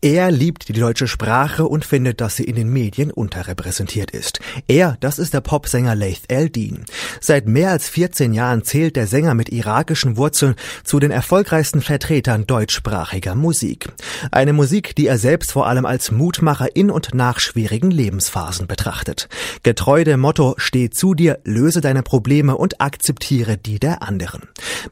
Er liebt die deutsche Sprache und findet, dass sie in den Medien unterrepräsentiert ist. Er, das ist der Popsänger Laith Eldin. Seit mehr als 14 Jahren zählt der Sänger mit irakischen Wurzeln zu den erfolgreichsten Vertretern deutschsprachiger Musik. Eine Musik, die er selbst vor allem als Mutmacher in und nach schwierigen Lebensphasen betrachtet. Getreu dem Motto Steh zu dir, löse deine Probleme und akzeptiere die der anderen.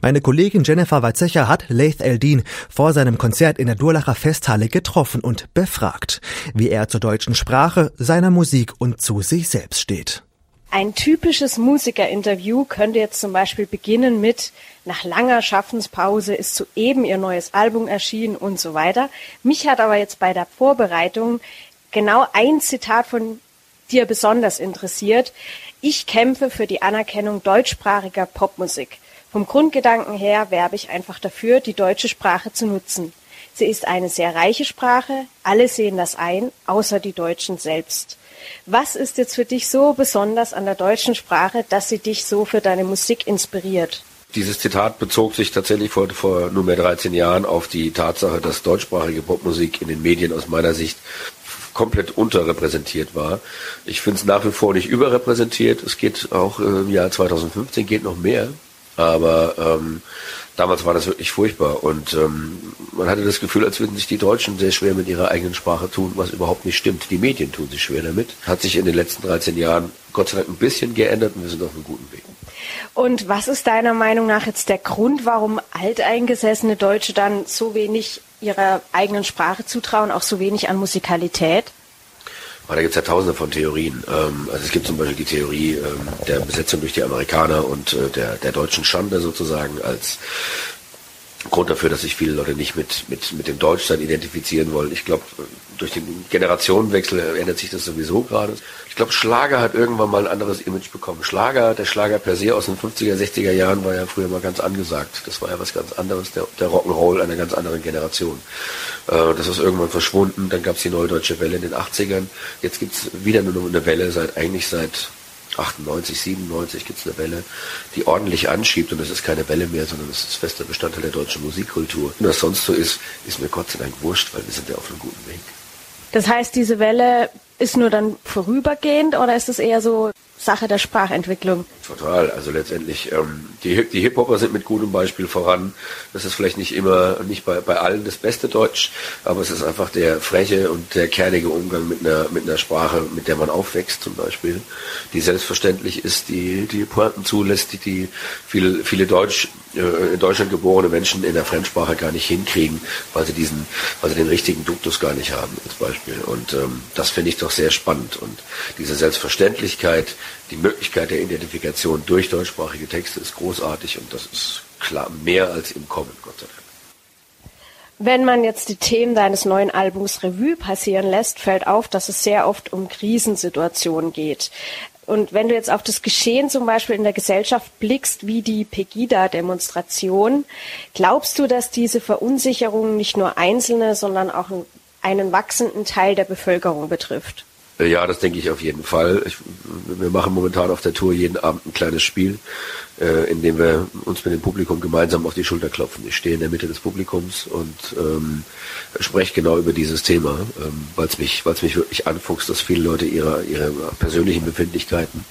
Meine Kollegin Jennifer Weizsächer hat Laith Eldin vor seinem Konzert in der Durlacher Festhalle getroffen getroffen und befragt, wie er zur deutschen Sprache, seiner Musik und zu sich selbst steht. Ein typisches Musikerinterview könnte jetzt zum Beispiel beginnen mit nach langer Schaffenspause ist soeben ihr neues Album erschienen und so weiter. Mich hat aber jetzt bei der Vorbereitung genau ein Zitat von dir besonders interessiert. Ich kämpfe für die Anerkennung deutschsprachiger Popmusik. Vom Grundgedanken her werbe ich einfach dafür, die deutsche Sprache zu nutzen. Sie ist eine sehr reiche Sprache, alle sehen das ein, außer die Deutschen selbst. Was ist jetzt für dich so besonders an der deutschen Sprache, dass sie dich so für deine Musik inspiriert? Dieses Zitat bezog sich tatsächlich vor, vor nunmehr 13 Jahren auf die Tatsache, dass deutschsprachige Popmusik in den Medien aus meiner Sicht komplett unterrepräsentiert war. Ich finde es nach wie vor nicht überrepräsentiert. Es geht auch im Jahr 2015 geht noch mehr. Aber ähm, damals war das wirklich furchtbar und ähm, man hatte das Gefühl, als würden sich die Deutschen sehr schwer mit ihrer eigenen Sprache tun, was überhaupt nicht stimmt. Die Medien tun sich schwer damit. Hat sich in den letzten 13 Jahren Gott sei Dank ein bisschen geändert und wir sind auf einem guten Weg. Und was ist deiner Meinung nach jetzt der Grund, warum alteingesessene Deutsche dann so wenig ihrer eigenen Sprache zutrauen, auch so wenig an Musikalität? Aber da gibt es ja tausende von Theorien. Ähm, also es gibt zum Beispiel die Theorie ähm, der Besetzung durch die Amerikaner und äh, der, der deutschen Schande sozusagen als Grund dafür, dass sich viele Leute nicht mit, mit, mit dem Deutschsein identifizieren wollen. Ich glaube, durch den Generationenwechsel ändert sich das sowieso gerade. Ich glaube, Schlager hat irgendwann mal ein anderes Image bekommen. Schlager, der Schlager per se aus den 50er, 60er Jahren war ja früher mal ganz angesagt. Das war ja was ganz anderes, der, der Rock'n'Roll einer ganz anderen Generation. Äh, das ist irgendwann verschwunden. Dann gab es die Neue Deutsche Welle in den 80ern. Jetzt gibt's wieder nur eine Welle seit eigentlich seit 98, 97 gibt's eine Welle, die ordentlich anschiebt und das ist keine Welle mehr, sondern das ist fester Bestandteil der deutschen Musikkultur. Und was sonst so ist, ist mir Gott sei Dank wurscht, weil wir sind ja auf einem guten Weg. Das heißt, diese Welle ist nur dann vorübergehend oder ist es eher so Sache der Sprachentwicklung. Total. Also letztendlich, ähm, die, die Hip-Hopper sind mit gutem Beispiel voran. Das ist vielleicht nicht immer, nicht bei, bei allen das beste Deutsch, aber es ist einfach der freche und der kernige Umgang mit einer, mit einer Sprache, mit der man aufwächst zum Beispiel, die selbstverständlich ist, die, die Pointen zulässt, die, die viele, viele Deutsch, äh, in Deutschland geborene Menschen in der Fremdsprache gar nicht hinkriegen, weil sie diesen, weil sie den richtigen Duktus gar nicht haben, als Beispiel. Und ähm, das finde ich doch sehr spannend. Und diese Selbstverständlichkeit, die Möglichkeit der Identifikation durch deutschsprachige Texte ist großartig und das ist klar mehr als im Kommen, Gott sei Dank. Wenn man jetzt die Themen deines neuen Albums Revue passieren lässt, fällt auf, dass es sehr oft um Krisensituationen geht. Und wenn du jetzt auf das Geschehen zum Beispiel in der Gesellschaft blickst, wie die Pegida-Demonstration, glaubst du, dass diese Verunsicherung nicht nur Einzelne, sondern auch einen wachsenden Teil der Bevölkerung betrifft? Äh, ja, das denke ich auf jeden Fall. Ich, wir machen momentan auf der Tour jeden Abend ein kleines Spiel, äh, in dem wir uns mit dem Publikum gemeinsam auf die Schulter klopfen. Ich stehe in der Mitte des Publikums und ähm, spreche genau über dieses Thema, ähm, weil es mich, mich wirklich anfuchst, dass viele Leute ihre, ihre persönlichen Befindlichkeiten,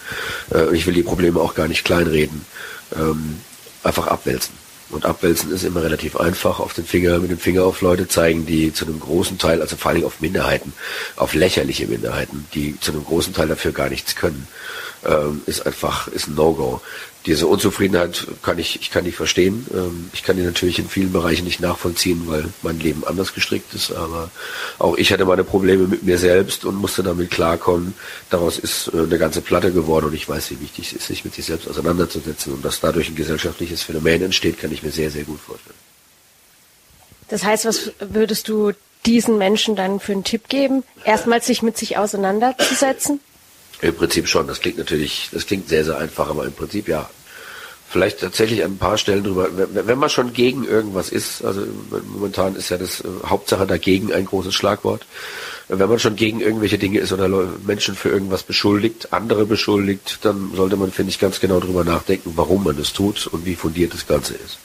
äh, ich will die Probleme auch gar nicht kleinreden, ähm, einfach abwälzen. Und abwälzen ist immer relativ einfach. Auf den Finger, mit dem Finger auf Leute zeigen, die zu einem großen Teil, also vor allem auf Minderheiten, auf lächerliche Minderheiten, die zu einem großen Teil dafür gar nichts können, ähm, ist einfach, ist ein No-Go diese Unzufriedenheit kann ich, ich kann die verstehen. Ähm, ich kann die natürlich in vielen Bereichen nicht nachvollziehen, weil mein Leben anders gestrickt ist. Aber auch ich hatte meine Probleme mit mir selbst und musste damit klarkommen. Daraus ist äh, eine ganze Platte geworden und ich weiß, wie wichtig es ist, sich mit sich selbst auseinanderzusetzen. Und dass dadurch ein gesellschaftliches Phänomen entsteht, kann ich mir sehr, sehr gut vorstellen. Das heißt, was würdest du diesen Menschen dann für einen Tipp geben? Erstmal sich mit sich auseinanderzusetzen? Im Prinzip schon. Das klingt natürlich, das klingt sehr, sehr einfach, aber im Prinzip ja. Vielleicht tatsächlich an ein paar Stellen drüber, wenn man schon gegen irgendwas ist, also momentan ist ja das äh, Hauptsache dagegen ein großes Schlagwort. Wenn man schon gegen irgendwelche Dinge ist oder Menschen für irgendwas beschuldigt, andere beschuldigt, dann sollte man, finde ich, ganz genau drüber nachdenken, warum man es tut und wie fundiert das Ganze ist.